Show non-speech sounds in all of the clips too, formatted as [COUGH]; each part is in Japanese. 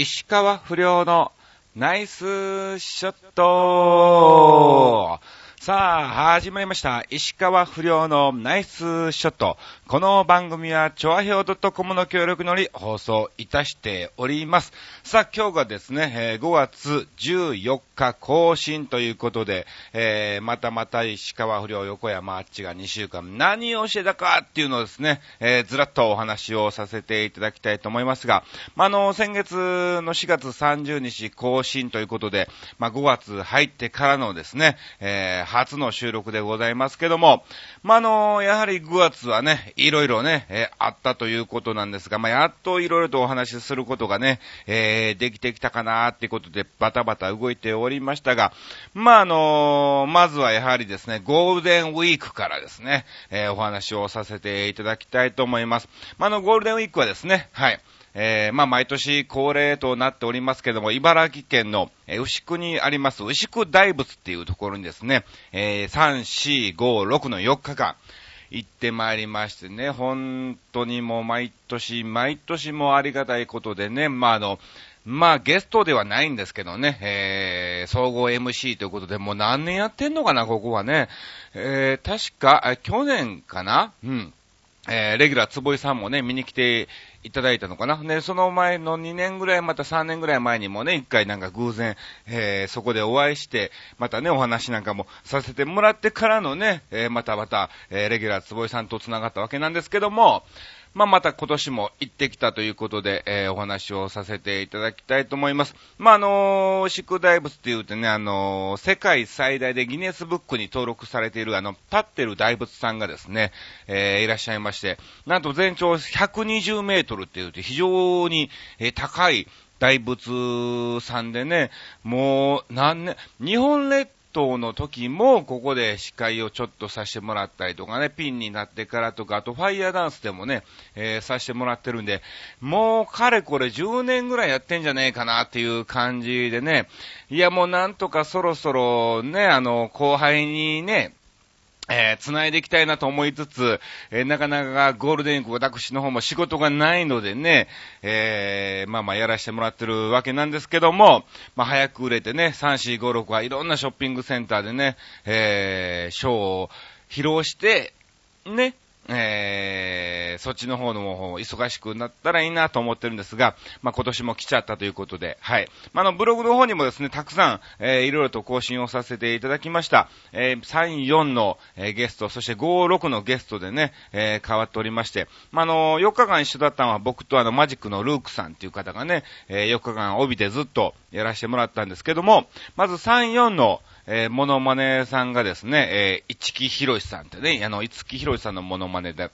石川不良のナイスショット。さあ、始まりました。石川不良のナイスショット。この番組は、チョアヘオ .com の協力のり放送いたしております。さあ、今日がですね、5月14日更新ということで、えーまたまた石川不良横山あっちが2週間何をしてたかっていうのをですね、えーずらっとお話をさせていただきたいと思いますが、まあ、あの、先月の4月30日更新ということで、まあ、5月入ってからのですね、えー初の収録でございますけども、まあ、あの、やはり5月はね、いろいろね、えーあったということなんですが、まあ、やっといろいろとお話しすることがね、えーできてきたかなっていうことで、バタバタ動いておりましたが、まあ、あのまずはやはりですね、ゴールデンウィークからですね、えーお話をさせていただきたいと思います。まあ、あの、ゴールデンウィークはですね、はい、えーまあ、毎年恒例となっておりますけども、茨城県の、えー牛久にあります、牛久大仏っていうところにですね、えー3、4、5、6の4日間、行ってまいりましてね、本当にもう毎年、毎年もありがたいことでね、まあ、あの、まあ、ゲストではないんですけどね、えー、総合 MC ということで、もう何年やってんのかな、ここはね。えー、確か、去年かなうん。えー、レギュラー坪井さんもね、見に来ていただいたのかな。ね、その前の2年ぐらい、また3年ぐらい前にもね、一回なんか偶然、えー、そこでお会いして、またね、お話なんかもさせてもらってからのね、えー、またまた、え、レギュラー坪井さんと繋がったわけなんですけども、まあ、また今年も行ってきたということで、えーお話をさせていただきたいと思います。まあ、あのー、宿大仏って言うとね、あのー世界最大でギネスブックに登録されている、あの、立ってる大仏さんがですね、えーいらっしゃいまして、なんと全長120メートルって言うと非常に、えー高い大仏さんでね、もう、何年、日本列島の時も、ここで司会をちょっとさせてもらったりとかね、ピンになってからとか、あとファイヤーダンスでもね、えーさせてもらってるんで、もうかれこれ10年ぐらいやってんじゃねえかなっていう感じでね、いやもうなんとかそろそろね、あの、後輩にね、えー、繋いでいきたいなと思いつつ、えーなかなかゴールデンウィーク私の方も仕事がないのでね、えーまあまあやらせてもらってるわけなんですけども、まあ早く売れてね、3、4、5、6はいろんなショッピングセンターでね、えー、ショーを披露して、ね、えー、そっちの方の方忙しくなったらいいなと思ってるんですが、まあ、今年も来ちゃったということで、はい。まあ、の、ブログの方にもですね、たくさん、えー、いろいろと更新をさせていただきました。えー、3、4の、えーゲスト、そして5、6のゲストでね、えー、変わっておりまして、まあ、の、4日間一緒だったのは僕とあの、マジックのルークさんっていう方がね、えー、4日間帯でずっとやらせてもらったんですけども、まず3、4の、えー、モノマネさんがですね、えー、市木博さんってね、あの、市木博さんのモノマネで、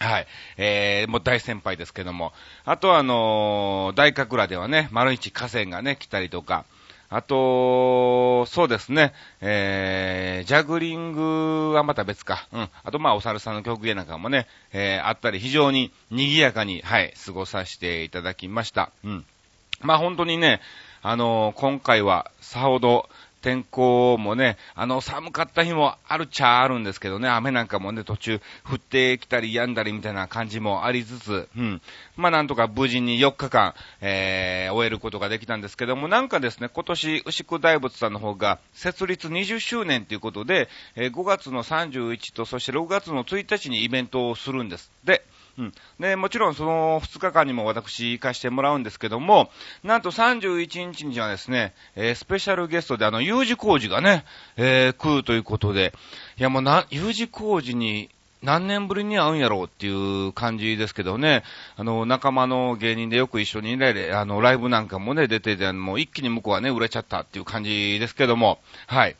はい。えー、もう大先輩ですけども。あとは、あのー大神楽ではね、丸一河川がね、来たりとか。あと、そうですね、えー、ジャグリングはまた別か。うん。あと、まあ、お猿さんの曲芸なんかもね、えー、あったり、非常に賑やかに、はい、過ごさせていただきました。うん。まあ、本当にね、あのー今回は、さほど、天候もね、あの、寒かった日もあるっちゃあるんですけどね、雨なんかもね、途中降ってきたり止んだりみたいな感じもありつつ、うん。まあなんとか無事に4日間、えー、終えることができたんですけども、なんかですね、今年、牛久大仏さんの方が、設立20周年ということで、えー5月の31と、そして6月の1日にイベントをするんです。で、うん。で、もちろんその2日間にも私行かしてもらうんですけども、なんと31日にはですね、えースペシャルゲストであの、U 字工事がね、えー来るということで、いやもうな、U 字工事に何年ぶりに会うんやろうっていう感じですけどね、あの、仲間の芸人でよく一緒にね、あの、ライブなんかもね、出てて、もう一気に向こうはね、売れちゃったっていう感じですけども、はい。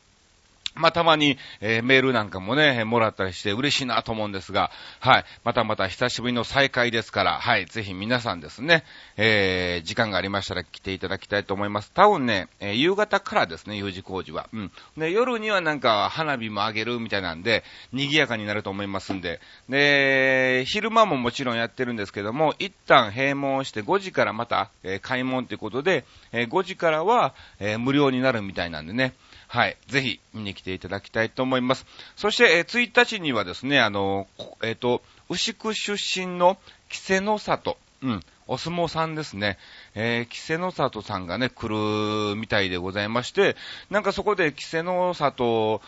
まあ、たまに、えーメールなんかもね、もらったりして嬉しいなと思うんですが、はい。またまた久しぶりの再会ですから、はい。ぜひ皆さんですね、えー時間がありましたら来ていただきたいと思います。多分ね、えー夕方からですね、U 字工事は。うん。で、夜にはなんか花火もあげるみたいなんで、賑やかになると思いますんで。で、昼間ももちろんやってるんですけども、一旦閉門して5時からまた、えー開門ということで、えー5時からは、えー無料になるみたいなんでね。はい。ぜひ見に来ていただきたいと思います。そして、えー1日にはですね、あの、えっ、と、牛久出身の稀勢の里、うん、お相撲さんですね、えー、稀勢の里さんがね、来るみたいでございまして、なんかそこで稀勢の里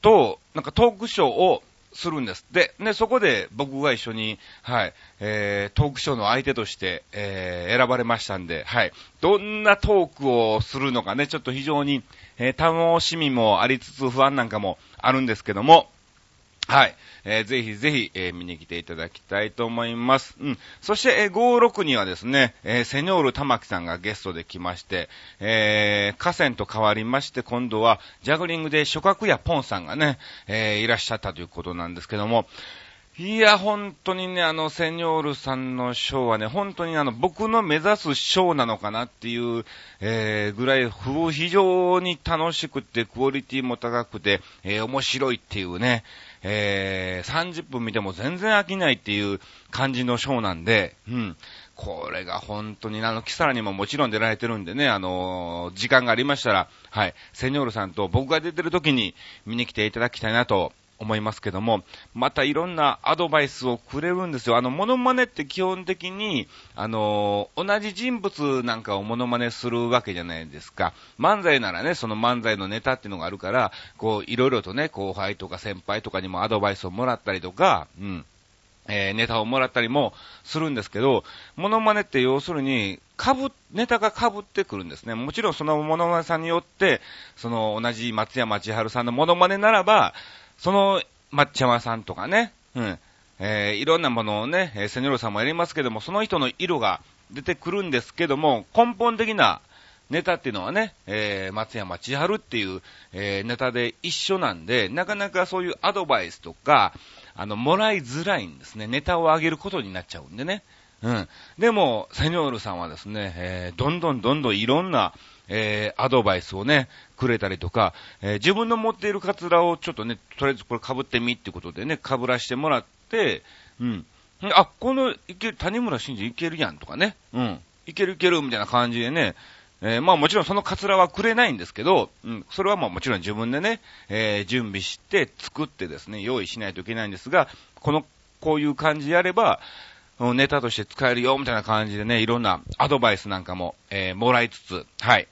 と、なんかトークショーをするんです。で、ね、そこで僕が一緒に、はい、えー、トークショーの相手として、えー、選ばれましたんで、はい、どんなトークをするのかね、ちょっと非常に、えー、楽しみもありつつ不安なんかもあるんですけども、はい。えー、ぜひぜひ、えー、見に来ていただきたいと思います。うん。そして、えー、56にはですね、えー、セニョール玉木さんがゲストで来まして、え、河川と変わりまして、今度は、ジャグリングで諸角やポンさんがね、え、いらっしゃったということなんですけども、いや、本当にね、あの、セニョールさんのショーはね、本当にあの、僕の目指すショーなのかなっていう、えー、ぐらい、非常に楽しくて、クオリティも高くて、えー、面白いっていうね、えー、30分見ても全然飽きないっていう感じのショーなんで、うん。これが本当に、あの、キサラにももちろん出られてるんでね、あの時間がありましたら、はい、セニョールさんと僕が出てる時に見に来ていただきたいなと思いますけども、またいろんなアドバイスをくれるんですよ。あの、モノマネって基本的に、あの、同じ人物なんかをモノマネするわけじゃないですか。漫才ならね、その漫才のネタっていうのがあるから、こう、いろいろとね、後輩とか先輩とかにもアドバイスをもらったりとか、うん。えー、ネタをもらったりもするんですけど、モノマネって要するに、かぶ、ネタが被ってくるんですね。もちろんそのモノマネさんによって、その同じ松山千春さんのモノマネならば、その、抹茶さんとかね、うん、えー、いろんなものをね、えー、セニョロさんもやりますけども、その人の色が出てくるんですけども、根本的なネタっていうのはね、えー、松山千春っていう、えー、ネタで一緒なんで、なかなかそういうアドバイスとか、あの、もらいづらいんですね。ネタを上げることになっちゃうんでね。うん。でも、セニョールさんはですね、えー、どんどんどんどんいろんな、えー、アドバイスをね、くれたりとか、えー、自分の持っているカツラをちょっとね、とりあえずこれ被ってみってことでね、被らしてもらって、うん。あ、この、いける、谷村新司いけるやんとかね、うん。いけるいけるみたいな感じでね、えー、まあもちろんそのカツラはくれないんですけど、うん、それはまあもちろん自分でね、えー、準備して作ってですね、用意しないといけないんですが、この、こういう感じでやれば、ネタとして使えるよ、みたいな感じでね、いろんなアドバイスなんかも、えー、もらいつつ、はい。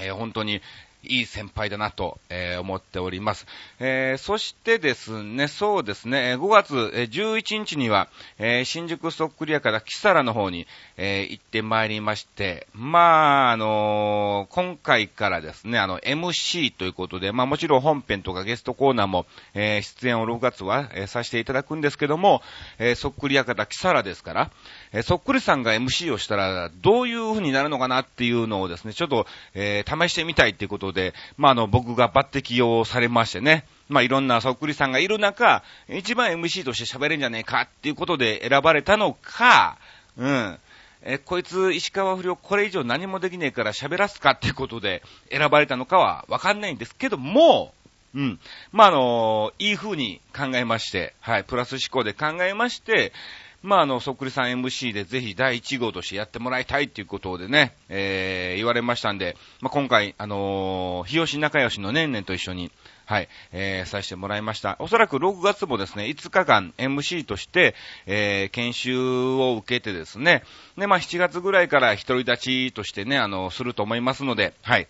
えー、本当に、いい先輩だなと、えー、思っております。えー、そしてですね、そうですね、5月11日には、えー、新宿そっくり屋からキサラの方に、え行ってまいりまして、まあ、あの今回からですね、あの、MC ということで、まあもちろん本編とかゲストコーナーも、え出演を6月は、えさせていただくんですけども、えそっくり屋からキサラですから、えそっくりさんが MC をしたら、どういう風になるのかなっていうのをですね、ちょっと、え試してみたいっていうことで、まあ、あの、僕が抜擢をされましてね、まあ、いろんなそっくりさんがいる中、一番 MC として喋れんじゃねえかっていうことで選ばれたのか、うん。え、こいつ、石川不良、これ以上何もできねえから喋らすかっていうことで選ばれたのかはわかんないんですけども、うん。まあ、あのいい風に考えまして、はい、プラス思考で考えまして、まあ、あの、そっくりさん MC でぜひ第1号としてやってもらいたいっていうことでね、えー、言われましたんで、まあ、今回、あのー、日吉仲良しのねんねんと一緒に、はい、えー、させてもらいました。おそらく6月もですね、5日間 MC として、えー、研修を受けてですね、で、まあ、7月ぐらいから独り立ちとしてね、あの、すると思いますので、はい。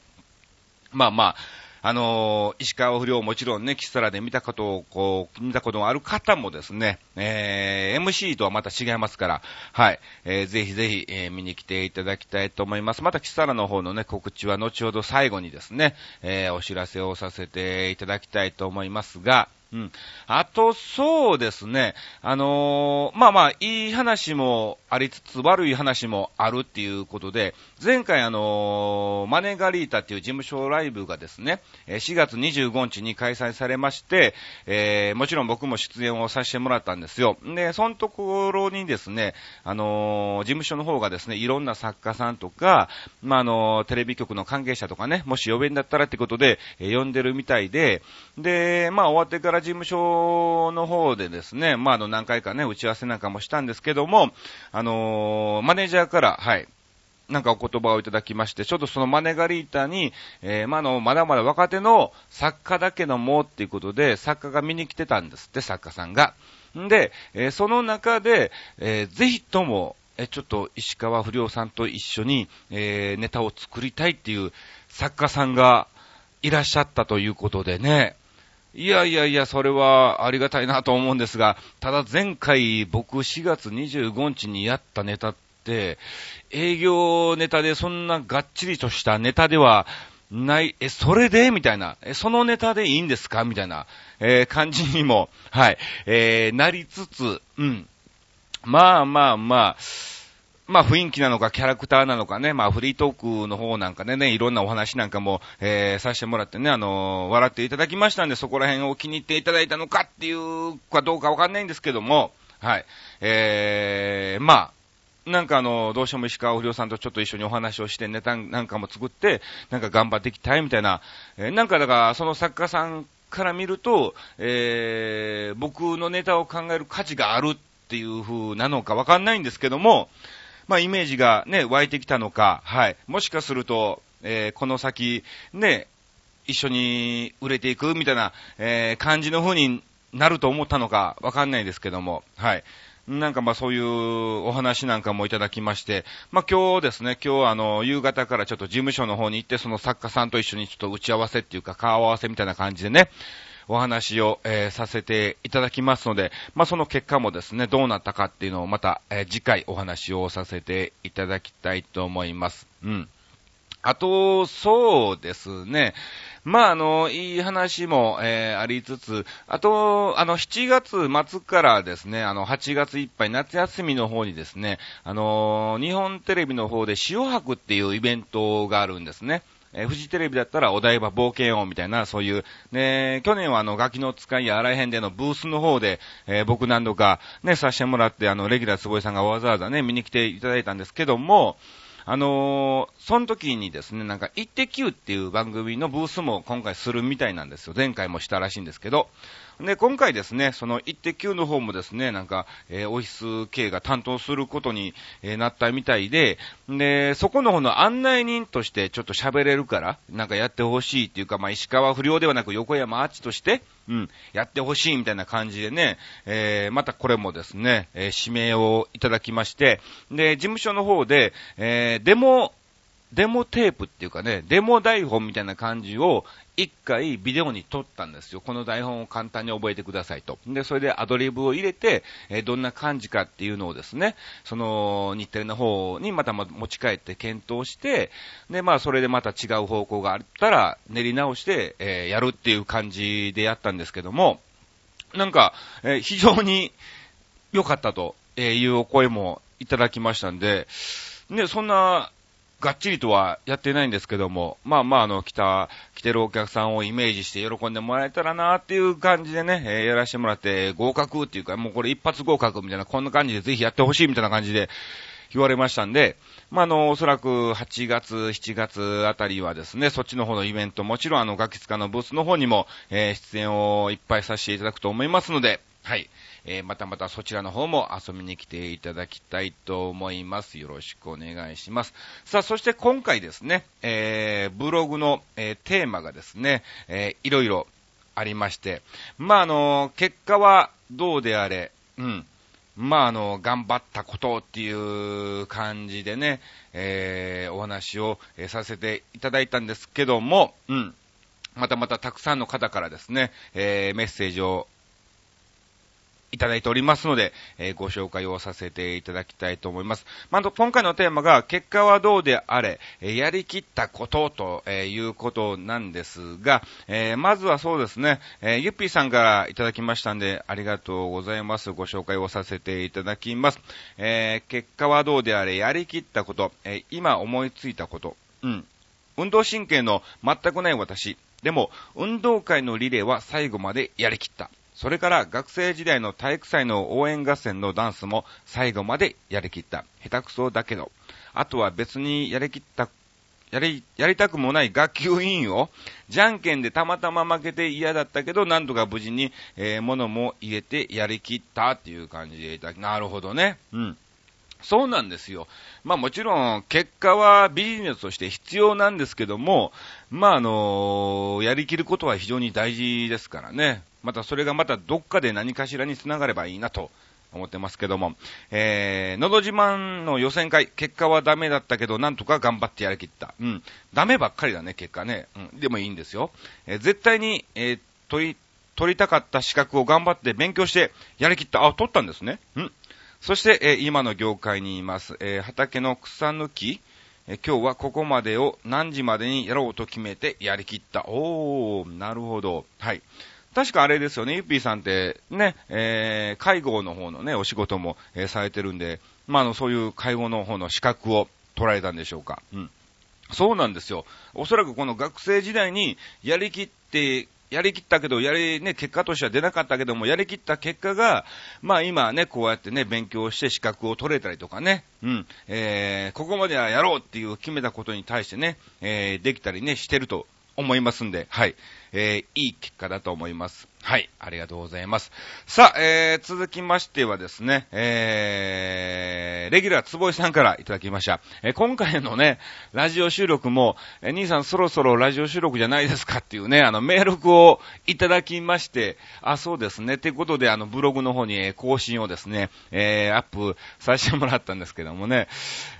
まあまあ、あの、石川不良もちろんね、キスラで見たことを、こう、見たことがある方もですね、えー、MC とはまた違いますから、はい、えー、ぜひぜひ、えー、見に来ていただきたいと思います。またキスラの方のね、告知は後ほど最後にですね、えー、お知らせをさせていただきたいと思いますが、うん。あと、そうですね。あのー、まあまあ、いい話もありつつ、悪い話もあるっていうことで、前回あの、マネガリータっていう事務所ライブがですね、4月25日に開催されまして、えー、もちろん僕も出演をさせてもらったんですよ。で、そのところにですね、あの、事務所の方がですね、いろんな作家さんとか、まあ、あのテレビ局の関係者とかね、もし呼べんだったらってことで、え呼んでるみたいで、で、まあ、終わってから事務所の方でですね、まあ、あの、何回かね、打ち合わせなんかもしたんですけども、ああのー、マネージャーから、はい、なんかお言葉をいただきまして、ちょっとそのマネガリータに、えー、まあの、まだまだ若手の作家だけのもっていうことで、作家が見に来てたんですって、作家さんが。んで、えー、その中で、えー、ぜひとも、えちょっと石川不良さんと一緒に、えー、ネタを作りたいっていう作家さんがいらっしゃったということでね、いやいやいや、それはありがたいなと思うんですが、ただ前回僕4月25日にやったネタって、営業ネタでそんながっちりとしたネタではない、え、それで？みたいな、え、そのネタでいいんですか？みたいな、えー、感じにも、はい、えー、なりつつ、うん。まあまあまあ、まあ雰囲気なのかキャラクターなのかね、まあフリートークの方なんかでね、いろんなお話なんかも、えー、させてもらってね、あのー、笑っていただきましたんで、そこら辺を気に入っていただいたのかっていうかどうかわかんないんですけども、はい。えー、まあ、なんかあの、どうしても石川不良さんとちょっと一緒にお話をしてネタなんかも作って、なんか頑張っていきたいみたいな、えー、なんかだからその作家さんから見ると、えー、僕のネタを考える価値があるっていう風なのかわかんないんですけども、まあ、イメージがね、湧いてきたのか、はい。もしかすると、えー、この先、ね、一緒に売れていくみたいな、えー、感じの風になると思ったのか、わかんないですけども、はい。なんかまあそういうお話なんかもいただきまして、まあ今日ですね、今日あの、夕方からちょっと事務所の方に行って、その作家さんと一緒にちょっと打ち合わせっていうか顔合わせみたいな感じでね、お話を、えー、させていただきますので、まあ、その結果もですね、どうなったかっていうのをまた、えー、次回お話をさせていただきたいと思います。うん。あと、そうですね。まあ、あの、いい話も、えー、ありつつ、あと、あの、7月末からですね、あの、8月いっぱい夏休みの方にですね、あの、日本テレビの方で塩博っていうイベントがあるんですね。えー、フジテレビだったらお台場冒険王みたいな、そういう、ね、去年はあの、ガキの使いや荒い編でのブースの方で、えー、僕何度かね、させてもらって、あの、レギュラー坪井さんがわざわざね、見に来ていただいたんですけども、あのー、その時にですね、なんか、イッテ Q っていう番組のブースも今回するみたいなんですよ。前回もしたらしいんですけど。で、今回ですね、その、イッテ Q の方もですね、なんか、えー、オフィス系が担当することに、えー、なったみたいで、で、そこの方の案内人としてちょっと喋れるから、なんかやってほしいっていうか、まあ、石川不良ではなく横山アーチとして、うん、やってほしいみたいな感じでね、えー、またこれもですね、えー、指名をいただきまして、で、事務所の方で、えー、デモ、デモテープっていうかね、デモ台本みたいな感じを一回ビデオに撮ったんですよ。この台本を簡単に覚えてくださいと。で、それでアドリブを入れて、え、どんな感じかっていうのをですね、その日テレの方にまた持ち帰って検討して、で、まあそれでまた違う方向があったら練り直して、えー、やるっていう感じでやったんですけども、なんか、えー、非常に良かったというお声もいただきましたんで、ね、そんながっちりとはやってないんですけども、まあまあ、あの、来た、来てるお客さんをイメージして喜んでもらえたらなっていう感じでね、えー、やらせてもらって、合格っていうか、もうこれ一発合格みたいな、こんな感じでぜひやってほしいみたいな感じで言われましたんで、まあ、あの、おそらく8月、7月あたりはですね、そっちの方のイベント、もちろんあの、ガキ使のブースの方にも、えー、出演をいっぱいさせていただくと思いますので、はい。えー、またまたそちらの方も遊びに来ていただきたいと思います。よろしくお願いします。さあ、そして今回ですね、えー、ブログの、えー、テーマがですね、えー、いろいろありまして、まあ、あの、結果はどうであれ、うん。まあ、あの、頑張ったことっていう感じでね、えー、お話を、させていただいたんですけども、うん。またまたたくさんの方からですね、えー、メッセージをいただいておりますので、えー、ご紹介をさせていただきたいと思います。まあ、今回のテーマが、結果はどうであれ、やりきったことと、え、いうことなんですが、えまずはそうですね、えゆっぴーさんからいただきましたんで、ありがとうございます。ご紹介をさせていただきます。え結果はどうであれ、やりきったこと、え今思いついたこと、うん。運動神経の全くない私。でも、運動会のリレーは最後までやりきった。それから学生時代の体育祭の応援合戦のダンスも最後までやりきった。下手くそだけど。あとは別にやりきった、やり、やりたくもない学級委員を、じゃんけんでたまたま負けて嫌だったけど、なんとか無事に、えー、物も入れてやりきったっていう感じでいた、なるほどね。うん。そうなんですよ。まあもちろん、結果はビジネスとして必要なんですけども、まああのやりきることは非常に大事ですからね。またそれがまたどっかで何かしらにつながればいいなと思ってますけども、えー、のど自慢の予選会、結果はダメだったけど、なんとか頑張ってやりきった。うん。ダメばっかりだね、結果ね。うん。でもいいんですよ。えー、絶対に、えー、取り、取りたかった資格を頑張って勉強してやりきった。あ、取ったんですね。うん。そして、えー、今の業界にいます、えー、畑の草抜き、えー、今日はここまでを何時までにやろうと決めてやりきった。おー、なるほど。はい。確かあれですよね、ゆっぴーさんってね、えー、介護の方のね、お仕事も、えー、されてるんで、まあ、あの、そういう介護の方の資格を取られたんでしょうか。うん。そうなんですよ。おそらくこの学生時代にやりきってやりきったけど、やり、ね、結果としては出なかったけども、やりきった結果が、まあ今ね、こうやってね、勉強して資格を取れたりとかね、うん、えー、ここまではやろうっていう決めたことに対してね、えー、できたりね、してると思いますんで、はい。えー、いい結果だと思います。はい、ありがとうございます。さあ、えー、続きましてはですね、えー、レギュラー坪井さんからいただきました。えー、今回のね、ラジオ収録も、えー、兄さんそろそろラジオ収録じゃないですかっていうね、あの、メールをいただきまして、あ、そうですね、ということで、あの、ブログの方に、更新をですね、えー、アップさせてもらったんですけどもね、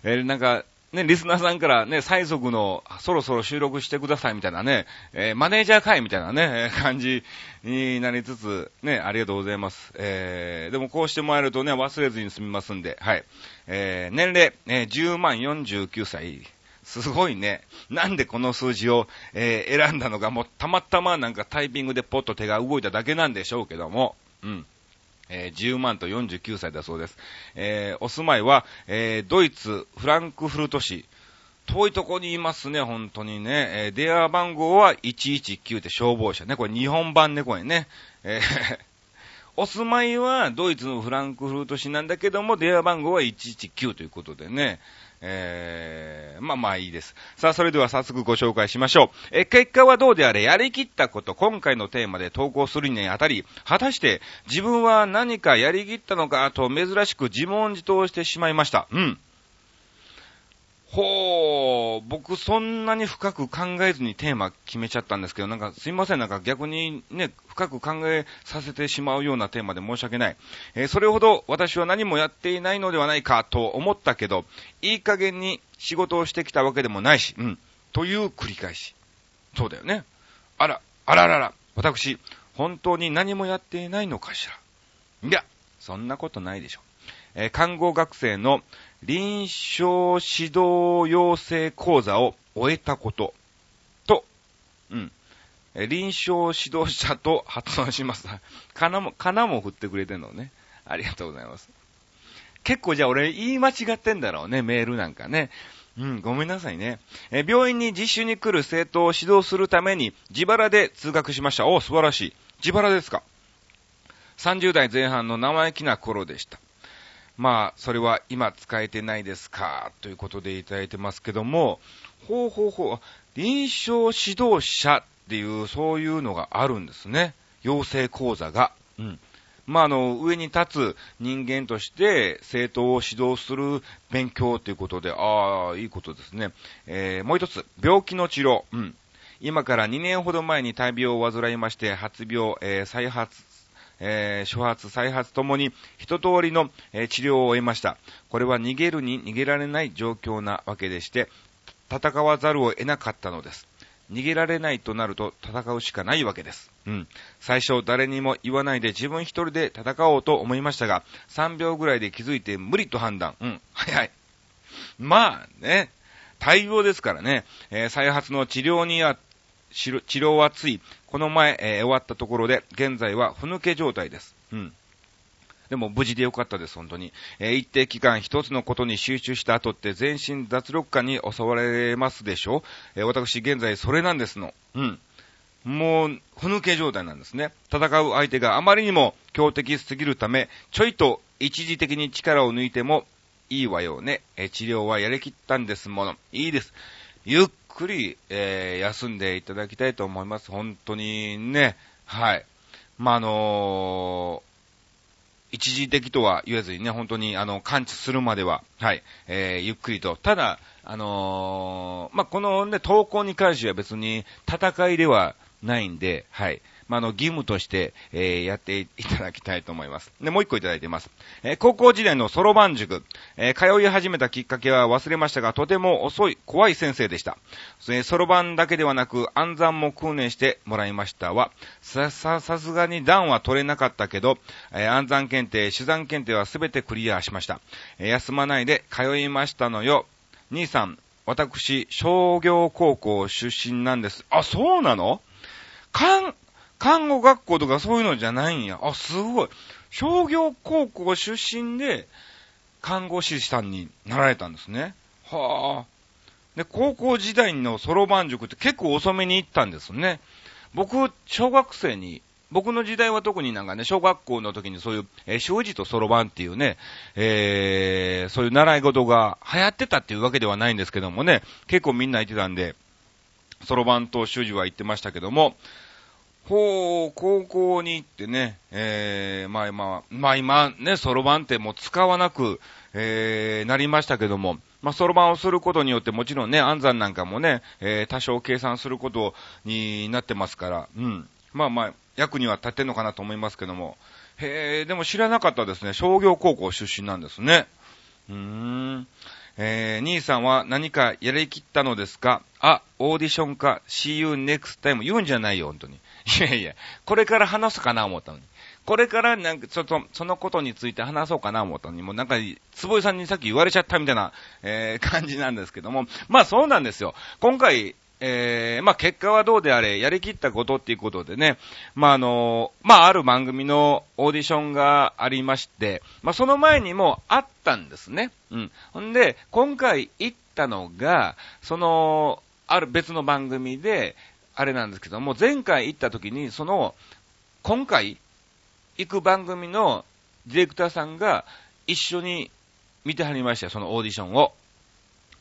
えー、なんか、ね、リスナーさんからね、最速のそろそろ収録してくださいみたいなね、えー、マネージャー会みたいなね、感じになりつつ、ね、ありがとうございます。えー、でもこうしてもらえるとね、忘れずに済みますんで、はい。えー、年齢、えー、10万49歳。すごいね。なんでこの数字を、えー、選んだのか、もうたまたまなんかタイピングでポッと手が動いただけなんでしょうけども、うん。えー、10万と49歳だそうです。えー、お住まいは、えー、ドイツ、フランクフルト市。遠いとこにいますね、本当にね。えー、電話番号は119って消防車ね。これ日本版ね、これね。えー [LAUGHS] お住まいはドイツのフランクフルト市なんだけども、電話番号は119ということでね。えー、まあまあいいです。さあ、それでは早速ご紹介しましょう。え、結果はどうであれ、やりきったこと、今回のテーマで投稿するにあたり、果たして自分は何かやりきったのかと珍しく自問自答してしまいました。うん。ほう、僕そんなに深く考えずにテーマ決めちゃったんですけど、なんかすいません、なんか逆にね、深く考えさせてしまうようなテーマで申し訳ない。えー、それほど私は何もやっていないのではないかと思ったけど、いい加減に仕事をしてきたわけでもないし、うん、という繰り返し。そうだよね。あら、あららら、私、本当に何もやっていないのかしら。いや、そんなことないでしょ。えー、看護学生の臨床指導養成講座を終えたこと、と、うん。え臨床指導者と発音します。[LAUGHS] かなも、かなも振ってくれてんのね。ありがとうございます。結構じゃあ俺言い間違ってんだろうね、メールなんかね。うん、ごめんなさいね。え病院に実習に来る生徒を指導するために自腹で通学しました。お素晴らしい。自腹ですか ?30 代前半の生意気な頃でした。まあ、それは今使えてないですかということでいただいてますけども、ほうほうほう、臨床指導者っていう、そういうのがあるんですね。養成講座が。うん。まあ、あの、上に立つ人間として生徒を指導する勉強ということで、ああ、いいことですね。えー、もう一つ、病気の治療。うん。今から2年ほど前に大病を患いまして、発病、えー、再発えー、初発、再発ともに一通りの、えー、治療を終えました。これは逃げるに逃げられない状況なわけでして、戦わざるを得なかったのです。逃げられないとなると戦うしかないわけです。うん。最初誰にも言わないで自分一人で戦おうと思いましたが、3秒ぐらいで気づいて無理と判断。うん。早い。まあね、対応ですからね、えー、再発の治療には治療はつい、この前、えー、終わったところで、現在はふぬけ状態です。うん。でも無事でよかったです、本当に。えー、一定期間一つのことに集中した後って全身脱力感に襲われますでしょ？えー、私現在それなんですの。うん。もう、ふぬけ状態なんですね。戦う相手があまりにも強敵すぎるため、ちょいと一時的に力を抜いてもいいわよね。え治療はやりきったんですもの。いいです。ゆっくり、えー、休んでいただきたいと思います。本当にね。はい。まあ、あのー、一時的とは言えずにね、本当に、あの、完治するまでは、はい、えー、ゆっくりと。ただ、あのー、まあ、このね、投稿に関しては別に戦いではないんで、はい。まあ、の、義務として、えー、やっていただきたいと思います。で、もう一個いただいてます。え、高校時代のソロバン塾、え、通い始めたきっかけは忘れましたが、とても遅い、怖い先生でした。そろばんだけではなく、暗算も訓練してもらいましたは、さ、さ、さすがに段は取れなかったけど、えー、暗算検定、手段検定はすべてクリアしました。え、休まないで通いましたのよ。兄さん、私、商業高校出身なんです。あ、そうなの？看、看護学校とかそういうのじゃないんや。あ、すごい。商業高校出身で、看護師さんになられたんですね。はあ。で、高校時代のソロバン塾って結構遅めに行ったんですね。僕、小学生に僕の時代は特になんかね、小学校の時にそういう、えー、習字とそろばんっていうね、えー、そういう習い事が流行ってたっていうわけではないんですけどもね、結構みんな行ってたんで、そろばんと習字は行ってましたけども、ほう、高校に行ってね、えー、まあまあ、まあ今ね、そろばんってもう使わなく、えー、なりましたけども、まあ、そろばんをすることによってもちろんね、暗算なんかもね、えー、多少計算することになってますから、うん。まあまあ、役には立てんのかなと思いますけども。へえ、でも知らなかったですね。商業高校出身なんですね。うーん。えー、兄さんは何かやりきったのですか？あ、オーディションか、See you next time 言うんじゃないよ、本当に。いやいや、これから話すかな思ったのに。これからなんかちょっとそのことについて話そうかな思ったのに、もうなんか、坪井さんにさっき言われちゃったみたいな、えー、感じなんですけども、まあそうなんですよ。今回、えー、まあ、結果はどうであれ、やりきったことっていうことでね、まあ、あの、まあ、ある番組のオーディションがありまして、まあ、その前にもあったんですね。うん。んで、今回行ったのが、その、ある別の番組で、あれなんですけども、前回行った時に、その、今回行く番組のディレクターさんが一緒に見てはりましたよ、そのオーディションを。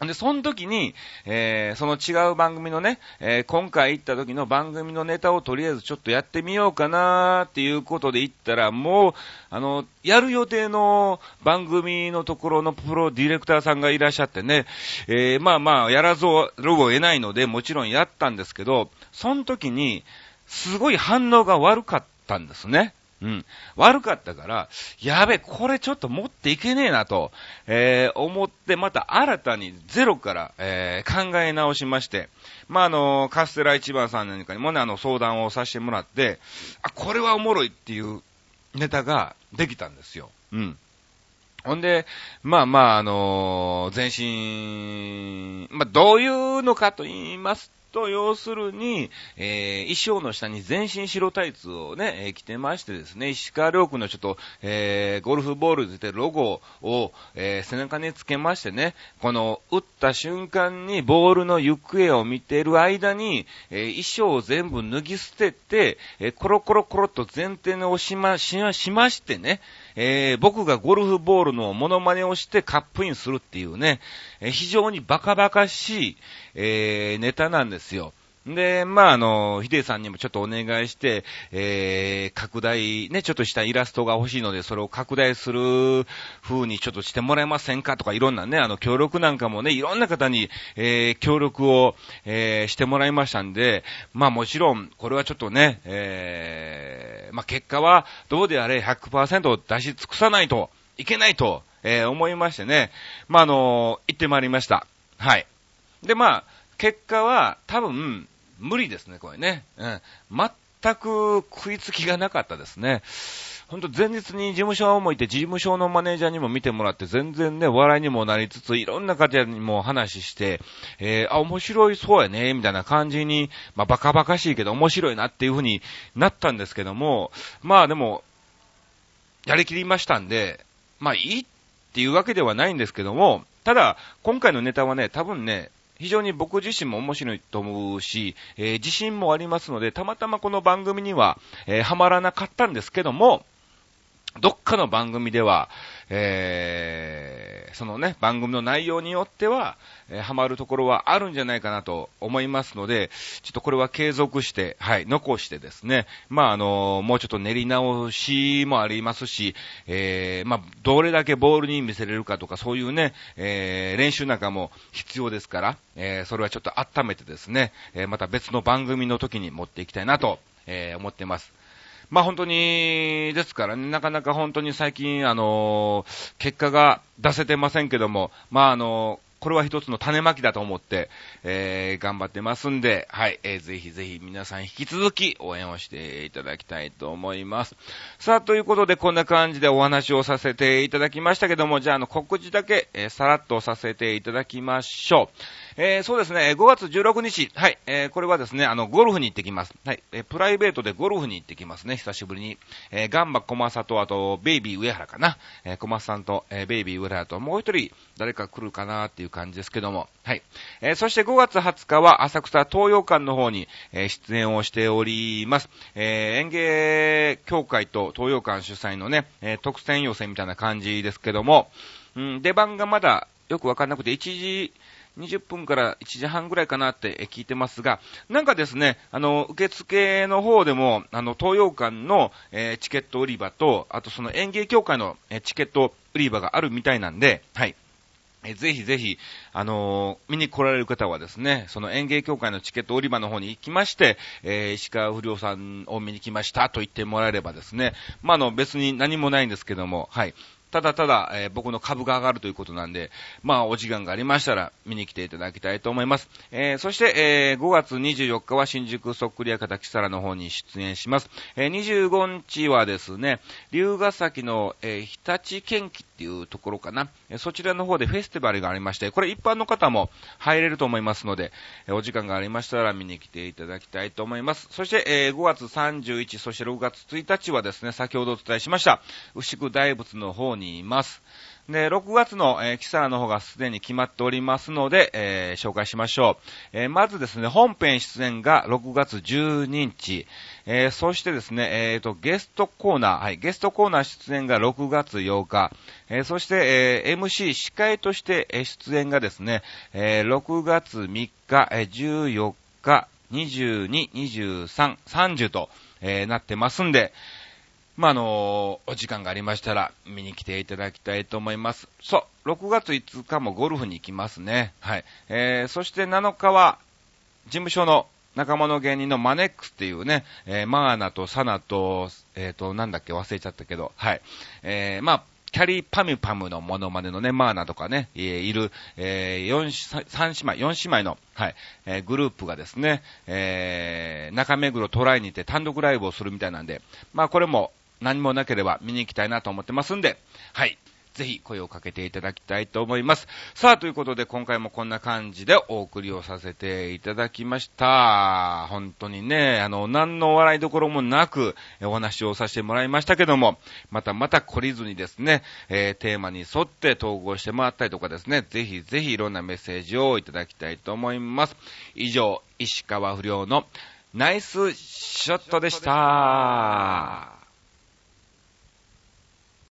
で、その時に、えー、その違う番組のね、えー、今回行った時の番組のネタをとりあえずちょっとやってみようかなーっていうことで行ったら、もう、あの、やる予定の番組のところのプロディレクターさんがいらっしゃってね、えー、まあまあ、やらずを得ないので、もちろんやったんですけど、その時に、すごい反応が悪かったんですね。うん。悪かったから、やべ、これちょっと持っていけねえなと、えー、思って、また新たにゼロから、えー、考え直しまして、まあ、あの、カステラ一番さんなんかにもね、あの、相談をさせてもらって、あ、これはおもろいっていうネタができたんですよ。うん。ほんで、まあまあ、あのー、全身、まあ、どういうのかと言いますと、要するに、えー、衣装の下に全身白タイツをね、えー、着てましてですね、石川良君のちょっと、えー、ゴルフボールでてロゴを、えー、背中につけましてね、この、打った瞬間にボールの行方を見ている間に、えー、衣装を全部脱ぎ捨てて、えー、コロコロコロと前転をしま、しま、しましてね、えー、僕がゴルフボールのモノマネをしてカップインするっていうね、えー、非常にバカバカしい、えー、ネタなんですよ。で、まあ、あの、ヒデさんにもちょっとお願いして、えー、拡大、ね、ちょっとしたイラストが欲しいので、それを拡大する風にちょっとしてもらえませんかとか、いろんなね、あの、協力なんかもね、いろんな方に、えー、協力を、えー、してもらいましたんで、まあ、もちろん、これはちょっとね、えー、まあ、結果は、どうであれ100%出し尽くさないといけないと、えー、思いましてね、まあ、あの、行ってまいりました。はい。で、まあ、結果は、多分、無理ですね、これね。うん。全く食いつきがなかったですね。ほんと前日に事務所もいて、事務所のマネージャーにも見てもらって、全然ね、笑いにもなりつつ、いろんな方にも話して、えー、あ、面白いそうやね、みたいな感じに、まあ、バカバカしいけど面白いなっていう風になったんですけども、まあでも、やりきりましたんで、まあいいっていうわけではないんですけども、ただ、今回のネタはね、多分ね、非常に僕自身も面白いと思うし、えー、自信もありますので、たまたまこの番組には、えー、はまらなかったんですけども、どっかの番組では、えー、そのね、番組の内容によっては、えー、ハマるところはあるんじゃないかなと思いますので、ちょっとこれは継続して、はい、残してですね、まあ、あのー、もうちょっと練り直しもありますし、えー、まあ、どれだけボールに見せれるかとか、そういうね、えー、練習なんかも必要ですから、えー、それはちょっと温めてですね、えー、また別の番組の時に持っていきたいなとえー、思ってます。まあ本当に、ですからね、なかなか本当に最近、あの、結果が出せてませんけども、まああの、これは一つの種まきだと思って、えー、頑張ってますんで、はい、えー、ぜひぜひ皆さん引き続き応援をしていただきたいと思います。さあ、ということでこんな感じでお話をさせていただきましたけども、じゃあ、あの、告知だけ、えー、さらっとさせていただきましょう。えー、そうですね、5月16日、はい、えー、これはですね、あの、ゴルフに行ってきます。はい、えー、プライベートでゴルフに行ってきますね、久しぶりに。えー、ガンバ小正と、あと、ベイビー上原かな。えー、小正さんと、えー、ベイビー上原と、もう一人、誰か来るかなっていう感じですけども、はい。えー、そして5月20日は、浅草東洋館の方に、えー、出演をしております。えー、園芸協会と東洋館主催のね、え、特選予選みたいな感じですけども、うん、出番がまだよくわかんなくて、1時、20分から1時半ぐらいかなって聞いてますが、なんかですね、あの、受付の方でも、あの、東洋館の、えー、チケット売り場と、あとその園芸協会の、えー、チケット売り場があるみたいなんで、はい。えぜひぜひ、あのー、見に来られる方はですね、その演芸協会のチケット売り場の方に行きまして、えー、石川不良さんを見に来ましたと言ってもらえればですね、ま、あの、別に何もないんですけども、はい。ただただ、えー、僕の株が上がるということなんで、まあ、お時間がありましたら、見に来ていただきたいと思います。えー、そして、えー、5月24日は新宿そっくり屋形木更の方に出演します。え、25日はですね、龍ヶ崎の、えー、日立県機っていうところかな、え、そちらの方でフェスティバルがありまして、これ一般の方も入れると思いますので、え、お時間がありましたら見に来ていただきたいと思います。そして、え、5月31、そして6月1日はですね、先ほどお伝えしました、牛久大仏の方にいます。で、6月の、えー、キサラの方がすでに決まっておりますので、えー、紹介しましょう。えー、まずですね、本編出演が6月12日、えー、そしてですね、えー、と、ゲストコーナー、はい、ゲストコーナー出演が6月8日、えー、そして、えー、MC 司会として出演がですね、えー、6月3日、えー、14日、22、23、30と、えー、なってますんで、まあ、あのお時間がありましたら見に来ていただきたいと思います。そう、6月5日もゴルフに行きますね。はい。えー、そして7日は、事務所の仲間の芸人のマネックスっていうね、えー、マーナとサナと、えっ、ー、と、なんだっけ忘れちゃったけど、はい。えー、まあ、キャリーパミュパムのモノマネのね、マーナとかね、えー、いる、えー、4、3姉妹、4姉妹の、はい、えー、グループがですね、えー、中目黒トライにて単独ライブをするみたいなんで、まあこれも何もなければ見に行きたいなと思ってますんで、はい。ぜひ声をかけていただきたいと思います。さあ、ということで今回もこんな感じでお送りをさせていただきました。本当にね、あの、何の笑いどころもなくお話をさせてもらいましたけども、またまた懲りずにですね、えー、テーマに沿って統合してもらったりとかですね、ぜひぜひいろんなメッセージをいただきたいと思います。以上、石川不良のナイスショットでした。